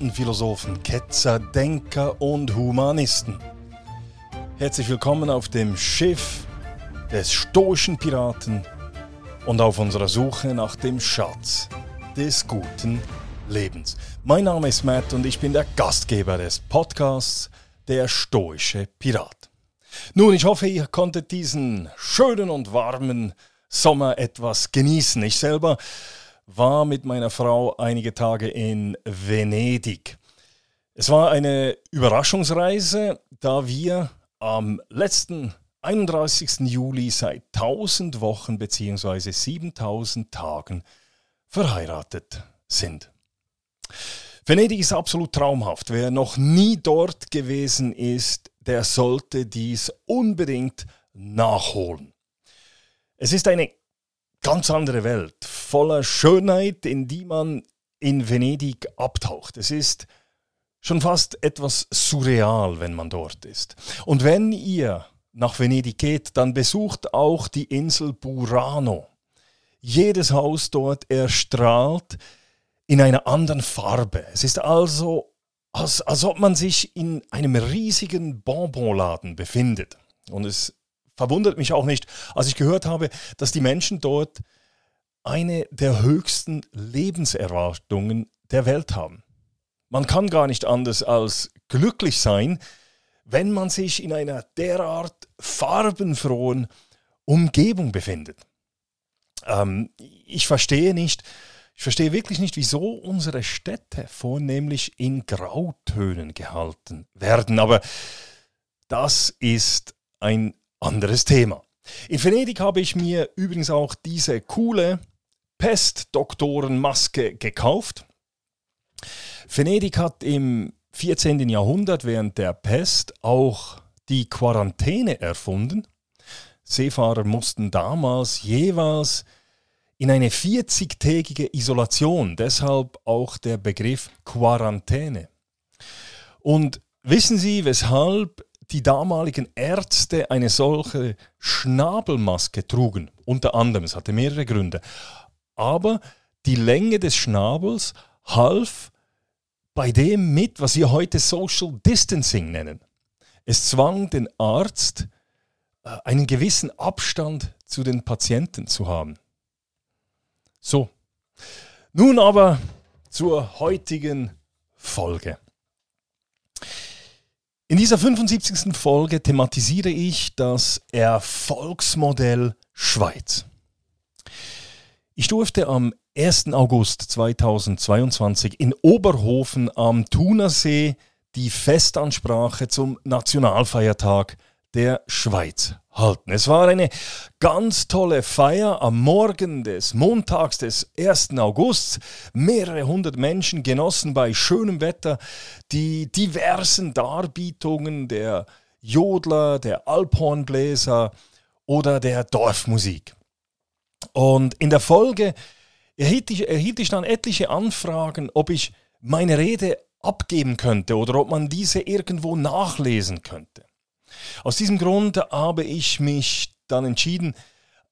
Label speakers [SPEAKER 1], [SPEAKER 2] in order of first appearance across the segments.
[SPEAKER 1] Piraten, Philosophen, Ketzer, Denker und Humanisten. Herzlich willkommen auf dem Schiff des stoischen Piraten und auf unserer Suche nach dem Schatz des guten Lebens. Mein Name ist Matt und ich bin der Gastgeber des Podcasts Der stoische Pirat. Nun, ich hoffe, ihr konntet diesen schönen und warmen Sommer etwas genießen. Ich selber war mit meiner Frau einige Tage in Venedig. Es war eine Überraschungsreise, da wir am letzten 31. Juli seit 1000 Wochen bzw. 7000 Tagen verheiratet sind. Venedig ist absolut traumhaft. Wer noch nie dort gewesen ist, der sollte dies unbedingt nachholen. Es ist eine ganz andere Welt, voller Schönheit, in die man in Venedig abtaucht. Es ist schon fast etwas surreal, wenn man dort ist. Und wenn ihr nach Venedig geht, dann besucht auch die Insel Burano. Jedes Haus dort erstrahlt in einer anderen Farbe. Es ist also, als, als ob man sich in einem riesigen Bonbonladen befindet. Und es verwundert mich auch nicht, als ich gehört habe, dass die Menschen dort eine der höchsten Lebenserwartungen der Welt haben. Man kann gar nicht anders als glücklich sein, wenn man sich in einer derart farbenfrohen Umgebung befindet. Ähm, ich verstehe nicht, ich verstehe wirklich nicht, wieso unsere Städte vornehmlich in Grautönen gehalten werden. Aber das ist ein anderes Thema. In Venedig habe ich mir übrigens auch diese coole Pestdoktorenmaske gekauft. Venedig hat im 14. Jahrhundert während der Pest auch die Quarantäne erfunden. Seefahrer mussten damals jeweils in eine 40-tägige Isolation, deshalb auch der Begriff Quarantäne. Und wissen Sie, weshalb die damaligen Ärzte eine solche Schnabelmaske trugen. Unter anderem, es hatte mehrere Gründe. Aber die Länge des Schnabels half bei dem mit, was wir heute Social Distancing nennen. Es zwang den Arzt, äh, einen gewissen Abstand zu den Patienten zu haben. So, nun aber zur heutigen Folge. In dieser 75. Folge thematisiere ich das Erfolgsmodell Schweiz. Ich durfte am 1. August 2022 in Oberhofen am Thunersee die Festansprache zum Nationalfeiertag der Schweiz halten. Es war eine ganz tolle Feier am Morgen des Montags des 1. August. Mehrere hundert Menschen genossen bei schönem Wetter die diversen Darbietungen der Jodler, der Alphornbläser oder der Dorfmusik. Und in der Folge erhielt ich, erhielt ich dann etliche Anfragen, ob ich meine Rede abgeben könnte oder ob man diese irgendwo nachlesen könnte. Aus diesem Grund habe ich mich dann entschieden,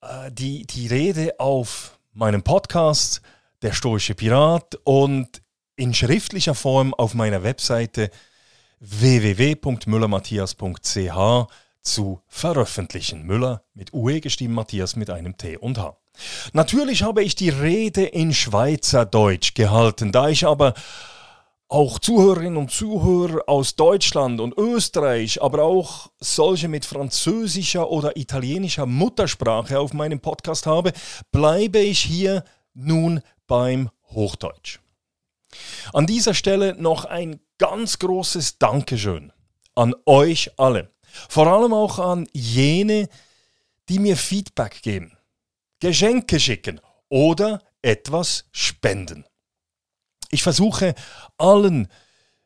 [SPEAKER 1] äh, die, die Rede auf meinem Podcast, der Stoische Pirat, und in schriftlicher Form auf meiner Webseite www.müllermatthias.ch zu veröffentlichen. Müller mit UE gestimmt, Matthias mit einem T und H. Natürlich habe ich die Rede in Schweizerdeutsch gehalten, da ich aber auch Zuhörerinnen und Zuhörer aus Deutschland und Österreich, aber auch solche mit französischer oder italienischer Muttersprache auf meinem Podcast habe, bleibe ich hier nun beim Hochdeutsch. An dieser Stelle noch ein ganz großes Dankeschön an euch alle. Vor allem auch an jene, die mir Feedback geben, Geschenke schicken oder etwas spenden. Ich versuche allen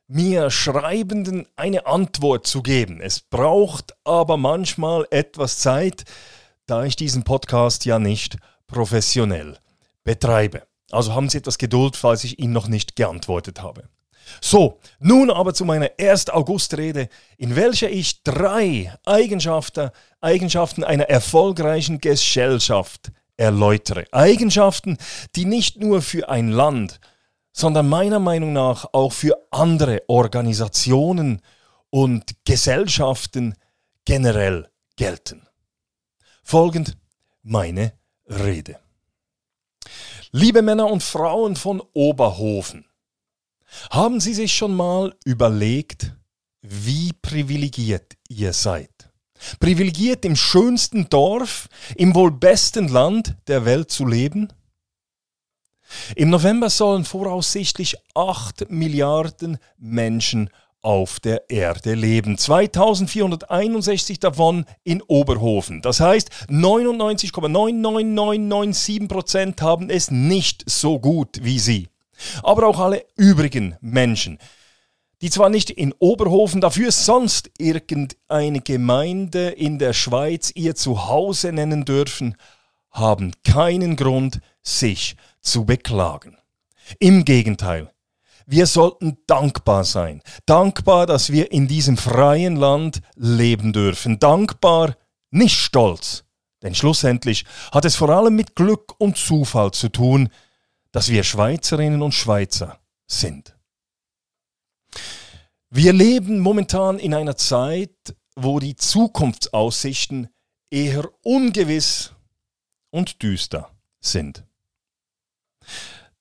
[SPEAKER 1] mir Schreibenden eine Antwort zu geben. Es braucht aber manchmal etwas Zeit, da ich diesen Podcast ja nicht professionell betreibe. Also haben Sie etwas Geduld, falls ich Ihnen noch nicht geantwortet habe. So, nun aber zu meiner 1. August-Rede, in welcher ich drei Eigenschaften, Eigenschaften einer erfolgreichen Gesellschaft erläutere. Eigenschaften, die nicht nur für ein Land, sondern meiner Meinung nach auch für andere Organisationen und Gesellschaften generell gelten. Folgend meine Rede. Liebe Männer und Frauen von Oberhofen, haben Sie sich schon mal überlegt, wie privilegiert ihr seid? Privilegiert im schönsten Dorf, im wohl besten Land der Welt zu leben? Im November sollen voraussichtlich 8 Milliarden Menschen auf der Erde leben. 2461 davon in Oberhofen. Das heißt, 99,99997% haben es nicht so gut wie sie. Aber auch alle übrigen Menschen, die zwar nicht in Oberhofen, dafür sonst irgendeine Gemeinde in der Schweiz ihr Zuhause nennen dürfen, haben keinen Grund, sich zu beklagen. Im Gegenteil, wir sollten dankbar sein. Dankbar, dass wir in diesem freien Land leben dürfen. Dankbar, nicht stolz. Denn schlussendlich hat es vor allem mit Glück und Zufall zu tun, dass wir Schweizerinnen und Schweizer sind. Wir leben momentan in einer Zeit, wo die Zukunftsaussichten eher ungewiss und düster sind.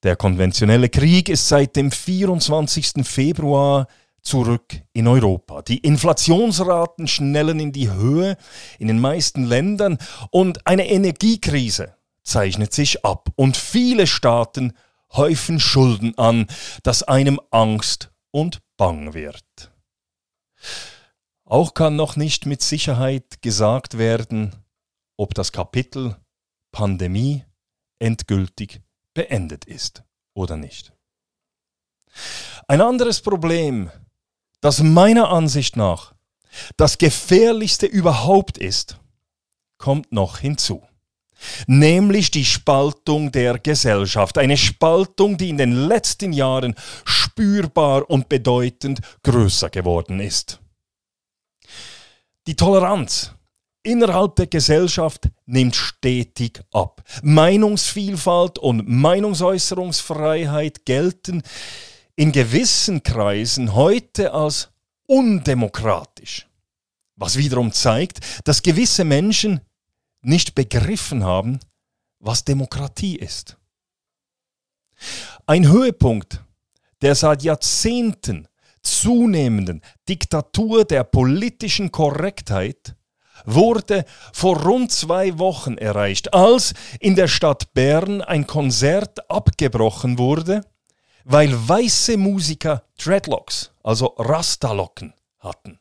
[SPEAKER 1] Der konventionelle Krieg ist seit dem 24. Februar zurück in Europa. Die Inflationsraten schnellen in die Höhe in den meisten Ländern und eine Energiekrise zeichnet sich ab und viele Staaten häufen Schulden an, dass einem Angst und Bang wird. Auch kann noch nicht mit Sicherheit gesagt werden, ob das Kapitel Pandemie endgültig beendet ist oder nicht. Ein anderes Problem, das meiner Ansicht nach das gefährlichste überhaupt ist, kommt noch hinzu. Nämlich die Spaltung der Gesellschaft. Eine Spaltung, die in den letzten Jahren spürbar und bedeutend größer geworden ist. Die Toleranz innerhalb der Gesellschaft nimmt stetig ab. Meinungsvielfalt und Meinungsäußerungsfreiheit gelten in gewissen Kreisen heute als undemokratisch. Was wiederum zeigt, dass gewisse Menschen nicht begriffen haben, was Demokratie ist. Ein Höhepunkt der seit Jahrzehnten zunehmenden Diktatur der politischen Korrektheit wurde vor rund zwei Wochen erreicht, als in der Stadt Bern ein Konzert abgebrochen wurde, weil weiße Musiker Dreadlocks, also Rastalocken, hatten.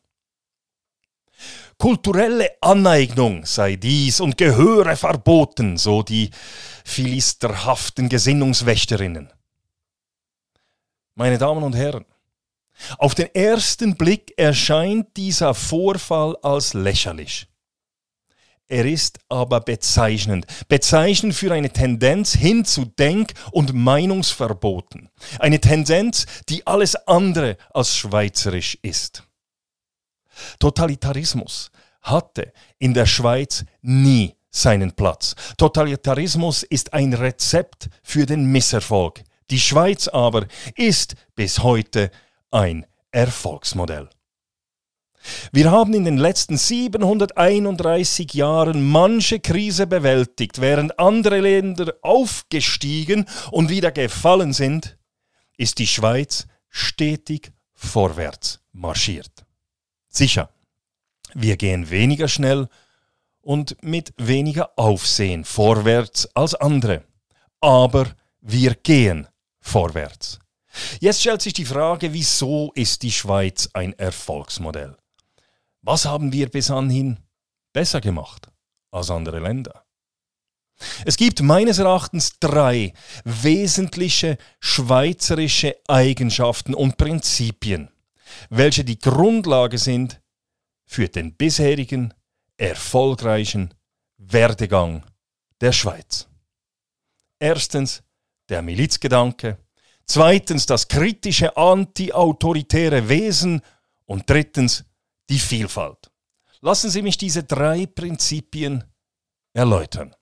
[SPEAKER 1] Kulturelle Aneignung sei dies und gehöre verboten, so die philisterhaften Gesinnungswächterinnen. Meine Damen und Herren, auf den ersten Blick erscheint dieser Vorfall als lächerlich. Er ist aber bezeichnend. Bezeichnend für eine Tendenz hin zu Denk- und Meinungsverboten. Eine Tendenz, die alles andere als schweizerisch ist. Totalitarismus hatte in der Schweiz nie seinen Platz. Totalitarismus ist ein Rezept für den Misserfolg. Die Schweiz aber ist bis heute ein Erfolgsmodell. Wir haben in den letzten 731 Jahren manche Krise bewältigt, während andere Länder aufgestiegen und wieder gefallen sind, ist die Schweiz stetig vorwärts marschiert. Sicher, wir gehen weniger schnell und mit weniger Aufsehen vorwärts als andere, aber wir gehen vorwärts. Jetzt stellt sich die Frage, wieso ist die Schweiz ein Erfolgsmodell? Was haben wir bis anhin besser gemacht als andere Länder? Es gibt meines Erachtens drei wesentliche schweizerische Eigenschaften und Prinzipien, welche die Grundlage sind für den bisherigen erfolgreichen Werdegang der Schweiz. Erstens der Milizgedanke, zweitens das kritische antiautoritäre Wesen und drittens die Vielfalt. Lassen Sie mich diese drei Prinzipien erläutern.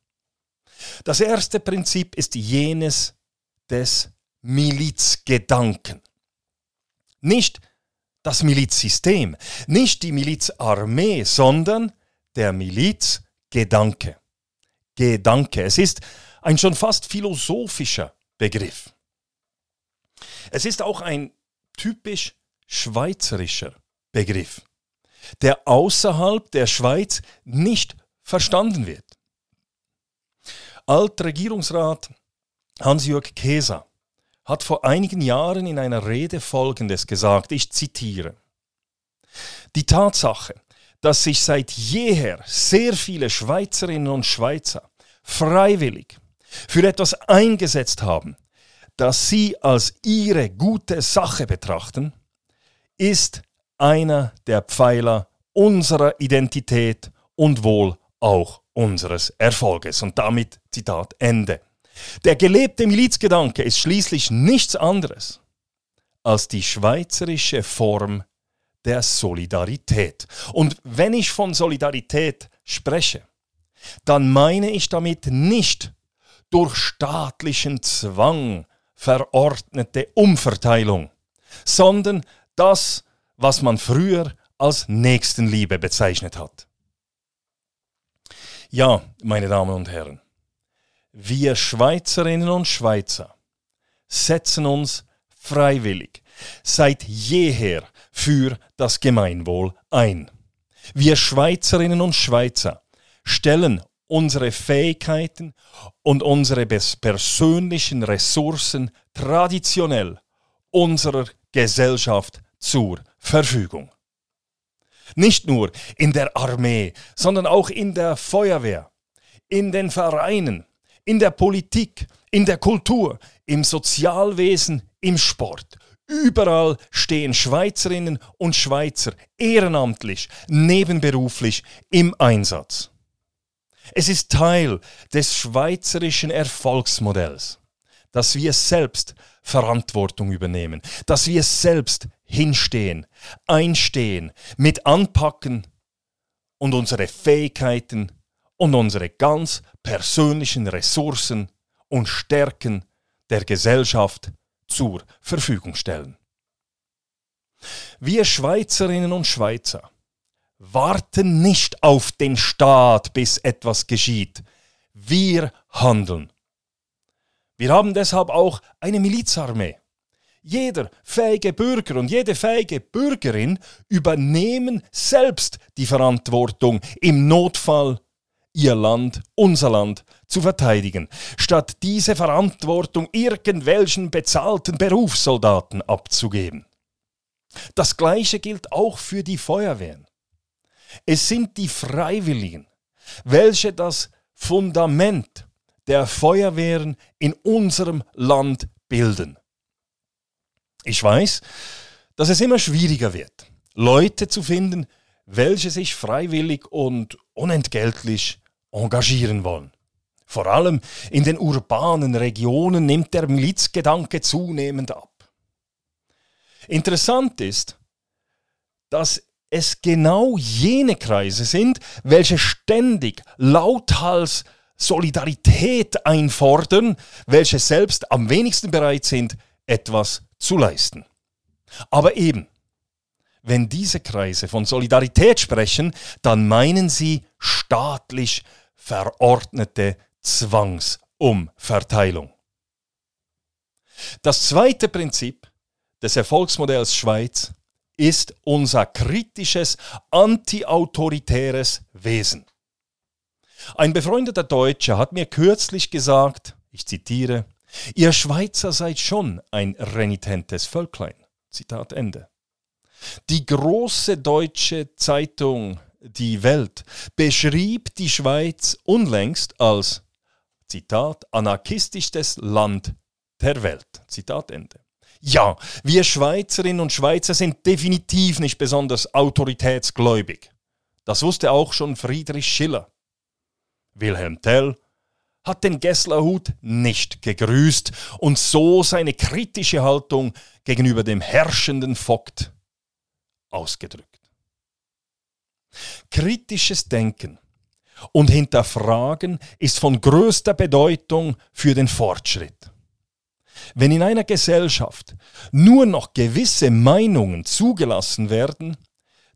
[SPEAKER 1] Das erste Prinzip ist jenes des Milizgedanken. Nicht das Milizsystem, nicht die Milizarmee, sondern der Milizgedanke. Gedanke. Es ist ein schon fast philosophischer Begriff. Es ist auch ein typisch schweizerischer Begriff, der außerhalb der Schweiz nicht verstanden wird. Altregierungsrat Hans-Jörg Keser hat vor einigen Jahren in einer Rede Folgendes gesagt, ich zitiere. Die Tatsache, dass sich seit jeher sehr viele Schweizerinnen und Schweizer freiwillig für etwas eingesetzt haben, das sie als ihre gute Sache betrachten, ist einer der Pfeiler unserer Identität und wohl auch unseres Erfolges. Und damit Zitat Ende. Der gelebte Milizgedanke ist schließlich nichts anderes als die schweizerische Form der Solidarität. Und wenn ich von Solidarität spreche, dann meine ich damit nicht durch staatlichen Zwang verordnete Umverteilung, sondern das, was man früher als Nächstenliebe bezeichnet hat. Ja, meine Damen und Herren, wir Schweizerinnen und Schweizer setzen uns freiwillig seit jeher für das Gemeinwohl ein. Wir Schweizerinnen und Schweizer stellen unsere Fähigkeiten und unsere persönlichen Ressourcen traditionell unserer Gesellschaft zur Verfügung. Nicht nur in der Armee, sondern auch in der Feuerwehr, in den Vereinen, in der Politik, in der Kultur, im Sozialwesen, im Sport. Überall stehen Schweizerinnen und Schweizer ehrenamtlich, nebenberuflich im Einsatz. Es ist Teil des schweizerischen Erfolgsmodells, dass wir selbst Verantwortung übernehmen, dass wir selbst hinstehen, einstehen, mit anpacken und unsere Fähigkeiten und unsere ganz persönlichen Ressourcen und Stärken der Gesellschaft zur Verfügung stellen. Wir Schweizerinnen und Schweizer warten nicht auf den Staat, bis etwas geschieht. Wir handeln. Wir haben deshalb auch eine Milizarmee. Jeder fähige Bürger und jede fähige Bürgerin übernehmen selbst die Verantwortung, im Notfall ihr Land, unser Land zu verteidigen, statt diese Verantwortung irgendwelchen bezahlten Berufssoldaten abzugeben. Das Gleiche gilt auch für die Feuerwehren. Es sind die Freiwilligen, welche das Fundament der Feuerwehren in unserem Land bilden. Ich weiß, dass es immer schwieriger wird, Leute zu finden, welche sich freiwillig und unentgeltlich engagieren wollen. Vor allem in den urbanen Regionen nimmt der Milizgedanke zunehmend ab. Interessant ist, dass es genau jene Kreise sind, welche ständig lauthals Solidarität einfordern, welche selbst am wenigsten bereit sind, etwas zu leisten. Aber eben, wenn diese Kreise von Solidarität sprechen, dann meinen sie staatlich verordnete Zwangsumverteilung. Das zweite Prinzip des Erfolgsmodells Schweiz ist unser kritisches, antiautoritäres Wesen. Ein befreundeter Deutscher hat mir kürzlich gesagt, ich zitiere, Ihr Schweizer seid schon ein renitentes Völklein. Zitat Ende. Die große deutsche Zeitung Die Welt beschrieb die Schweiz unlängst als Zitat anarchistischstes Land der Welt. Zitat Ende. Ja, wir Schweizerinnen und Schweizer sind definitiv nicht besonders autoritätsgläubig. Das wusste auch schon Friedrich Schiller. Wilhelm Tell hat den Gesslerhut nicht gegrüßt und so seine kritische Haltung gegenüber dem herrschenden Vogt ausgedrückt. Kritisches Denken und Hinterfragen ist von größter Bedeutung für den Fortschritt. Wenn in einer Gesellschaft nur noch gewisse Meinungen zugelassen werden,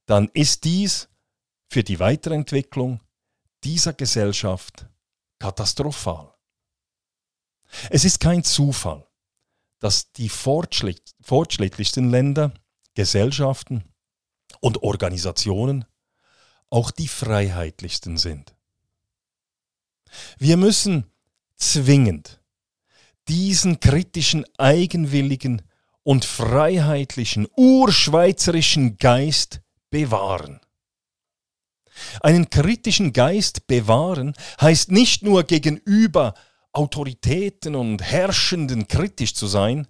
[SPEAKER 1] dann ist dies für die Weiterentwicklung dieser Gesellschaft katastrophal. Es ist kein Zufall, dass die fortschrittlichsten Länder, Gesellschaften und Organisationen auch die freiheitlichsten sind. Wir müssen zwingend diesen kritischen, eigenwilligen und freiheitlichen, urschweizerischen Geist bewahren. Einen kritischen Geist bewahren heißt nicht nur gegenüber Autoritäten und Herrschenden kritisch zu sein,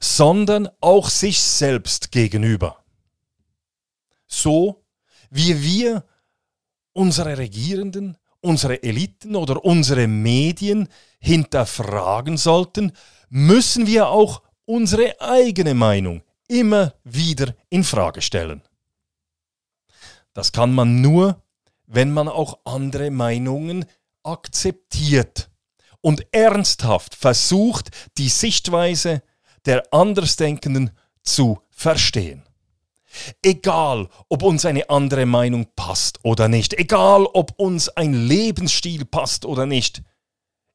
[SPEAKER 1] sondern auch sich selbst gegenüber. So wie wir unsere Regierenden, unsere Eliten oder unsere Medien hinterfragen sollten, müssen wir auch unsere eigene Meinung immer wieder in Frage stellen. Das kann man nur, wenn man auch andere Meinungen akzeptiert und ernsthaft versucht, die Sichtweise der Andersdenkenden zu verstehen. Egal, ob uns eine andere Meinung passt oder nicht, egal, ob uns ein Lebensstil passt oder nicht,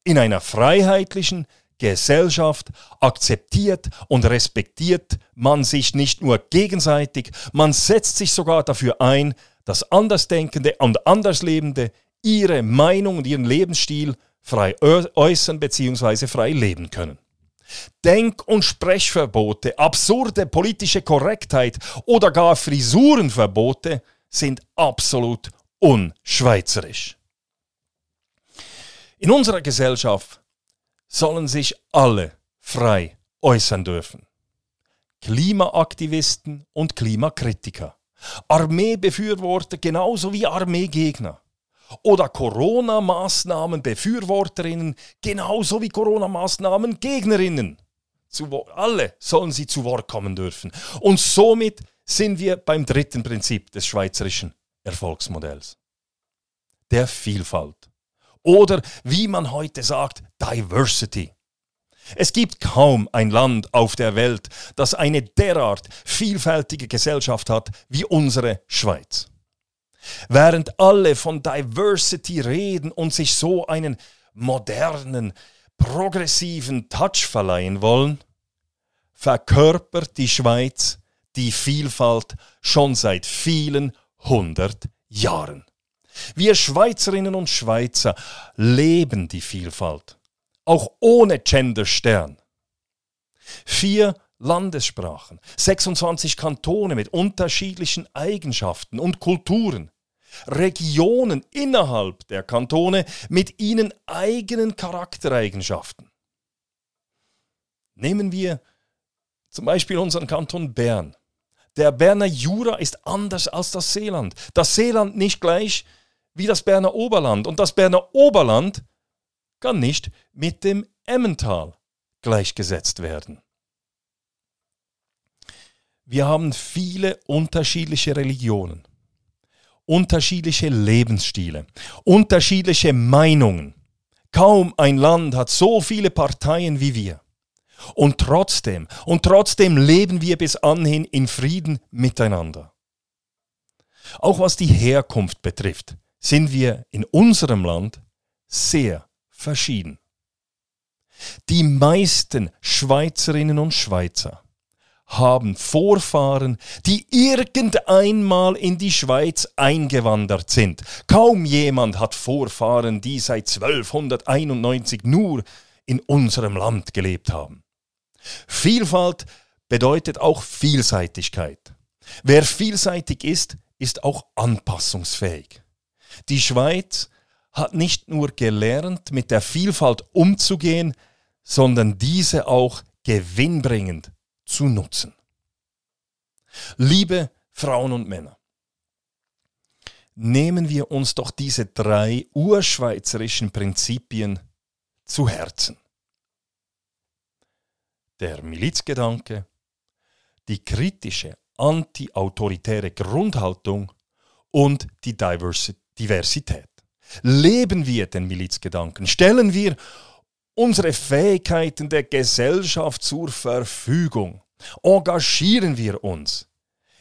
[SPEAKER 1] in einer freiheitlichen Gesellschaft akzeptiert und respektiert man sich nicht nur gegenseitig, man setzt sich sogar dafür ein, dass Andersdenkende und Anderslebende ihre Meinung und ihren Lebensstil frei äußern bzw. frei leben können. Denk- und Sprechverbote, absurde politische Korrektheit oder gar Frisurenverbote sind absolut unschweizerisch. In unserer Gesellschaft sollen sich alle frei äußern dürfen. Klimaaktivisten und Klimakritiker, Armeebefürworter genauso wie Armeegegner oder Corona-Maßnahmen-Befürworterinnen genauso wie Corona-Maßnahmen-Gegnerinnen. Alle sollen sie zu Wort kommen dürfen. Und somit sind wir beim dritten Prinzip des schweizerischen Erfolgsmodells. Der Vielfalt oder wie man heute sagt, Diversity. Es gibt kaum ein Land auf der Welt, das eine derart vielfältige Gesellschaft hat wie unsere Schweiz. Während alle von Diversity reden und sich so einen modernen, progressiven Touch verleihen wollen, verkörpert die Schweiz die Vielfalt schon seit vielen hundert Jahren. Wir Schweizerinnen und Schweizer leben die Vielfalt, auch ohne Genderstern. Vier Landessprachen, 26 Kantone mit unterschiedlichen Eigenschaften und Kulturen, Regionen innerhalb der Kantone mit ihnen eigenen Charaktereigenschaften. Nehmen wir zum Beispiel unseren Kanton Bern. Der Berner Jura ist anders als das Seeland. Das Seeland nicht gleich wie das Berner Oberland. Und das Berner Oberland kann nicht mit dem Emmental gleichgesetzt werden. Wir haben viele unterschiedliche Religionen, unterschiedliche Lebensstile, unterschiedliche Meinungen. Kaum ein Land hat so viele Parteien wie wir. Und trotzdem, und trotzdem leben wir bis anhin in Frieden miteinander. Auch was die Herkunft betrifft, sind wir in unserem Land sehr verschieden. Die meisten Schweizerinnen und Schweizer haben Vorfahren, die irgendeinmal in die Schweiz eingewandert sind. Kaum jemand hat Vorfahren, die seit 1291 nur in unserem Land gelebt haben. Vielfalt bedeutet auch Vielseitigkeit. Wer vielseitig ist, ist auch anpassungsfähig. Die Schweiz hat nicht nur gelernt, mit der Vielfalt umzugehen, sondern diese auch gewinnbringend zu nutzen. Liebe Frauen und Männer, nehmen wir uns doch diese drei urschweizerischen Prinzipien zu Herzen. Der Milizgedanke, die kritische anti-autoritäre Grundhaltung und die Diversität. Leben wir den Milizgedanken? Stellen wir unsere Fähigkeiten der Gesellschaft zur Verfügung. Engagieren wir uns.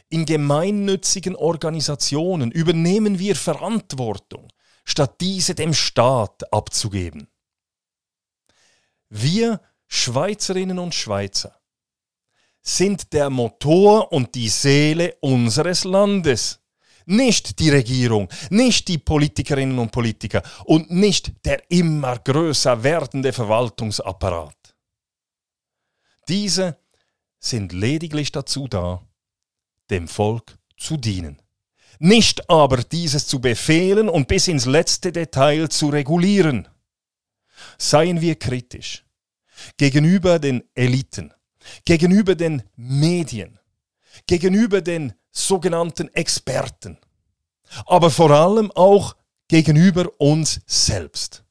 [SPEAKER 1] In gemeinnützigen Organisationen übernehmen wir Verantwortung, statt diese dem Staat abzugeben. Wir Schweizerinnen und Schweizer sind der Motor und die Seele unseres Landes. Nicht die Regierung, nicht die Politikerinnen und Politiker und nicht der immer größer werdende Verwaltungsapparat. Diese sind lediglich dazu da, dem Volk zu dienen. Nicht aber dieses zu befehlen und bis ins letzte Detail zu regulieren. Seien wir kritisch gegenüber den Eliten, gegenüber den Medien, gegenüber den sogenannten Experten, aber vor allem auch gegenüber uns selbst.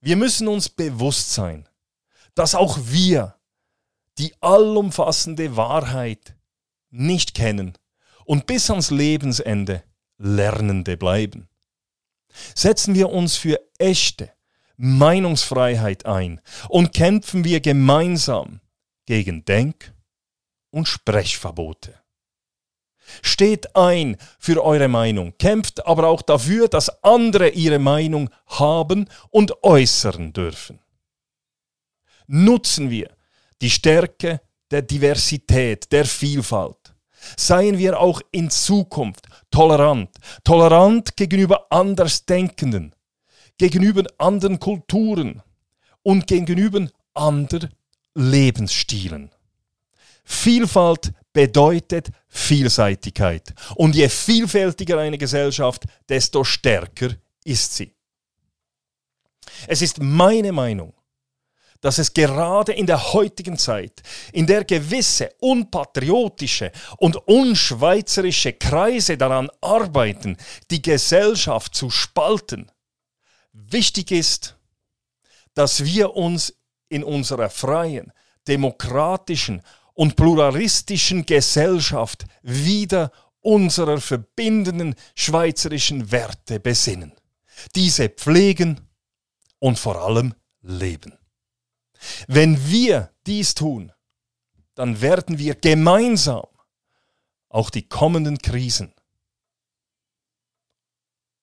[SPEAKER 1] Wir müssen uns bewusst sein, dass auch wir die allumfassende Wahrheit nicht kennen und bis ans Lebensende Lernende bleiben. Setzen wir uns für echte Meinungsfreiheit ein und kämpfen wir gemeinsam gegen Denk- und Sprechverbote. Steht ein für eure Meinung, kämpft aber auch dafür, dass andere ihre Meinung haben und äußern dürfen. Nutzen wir die Stärke der Diversität, der Vielfalt. Seien wir auch in Zukunft tolerant, tolerant gegenüber Andersdenkenden, gegenüber anderen Kulturen und gegenüber anderen Lebensstilen. Vielfalt bedeutet Vielseitigkeit. Und je vielfältiger eine Gesellschaft, desto stärker ist sie. Es ist meine Meinung, dass es gerade in der heutigen Zeit, in der gewisse unpatriotische und unschweizerische Kreise daran arbeiten, die Gesellschaft zu spalten, wichtig ist, dass wir uns in unserer freien, demokratischen und pluralistischen Gesellschaft wieder unserer verbindenden schweizerischen Werte besinnen, diese pflegen und vor allem leben. Wenn wir dies tun, dann werden wir gemeinsam auch die kommenden Krisen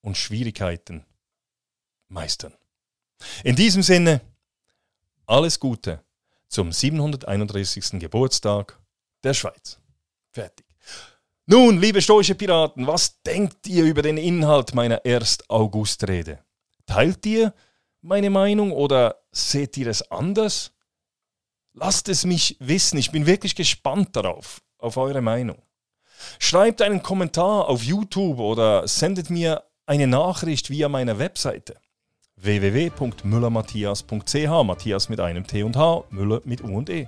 [SPEAKER 1] und Schwierigkeiten meistern. In diesem Sinne, alles Gute zum 731. Geburtstag der Schweiz. Fertig. Nun, liebe stoische Piraten, was denkt ihr über den Inhalt meiner 1. August-Rede? Teilt ihr meine Meinung oder seht ihr es anders? Lasst es mich wissen, ich bin wirklich gespannt darauf, auf eure Meinung. Schreibt einen Kommentar auf YouTube oder sendet mir eine Nachricht via meiner Webseite www.müllermatthias.ch, Matthias mit einem T und H, Müller mit U und E.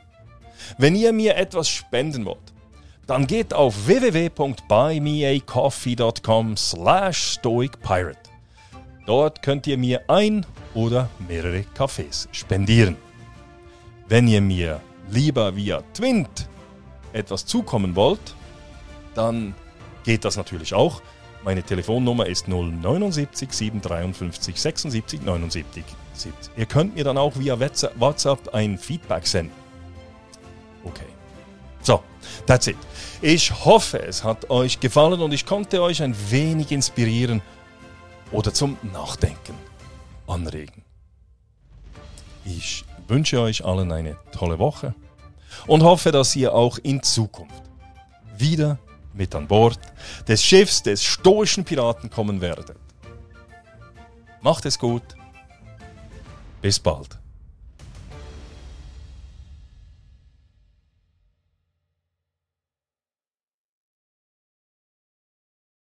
[SPEAKER 1] Wenn ihr mir etwas spenden wollt, dann geht auf www.buymeacoffee.com slash stoicpirate. Dort könnt ihr mir ein oder mehrere Kaffees spendieren. Wenn ihr mir lieber via Twint etwas zukommen wollt, dann geht das natürlich auch. Meine Telefonnummer ist 079 753 76 79. Ihr könnt mir dann auch via WhatsApp ein Feedback senden. Okay. So, that's it. Ich hoffe, es hat euch gefallen und ich konnte euch ein wenig inspirieren oder zum Nachdenken anregen. Ich wünsche euch allen eine tolle Woche und hoffe, dass ihr auch in Zukunft wieder mit an Bord des Schiffs des stoischen Piraten kommen werdet. Macht es gut. Bis bald.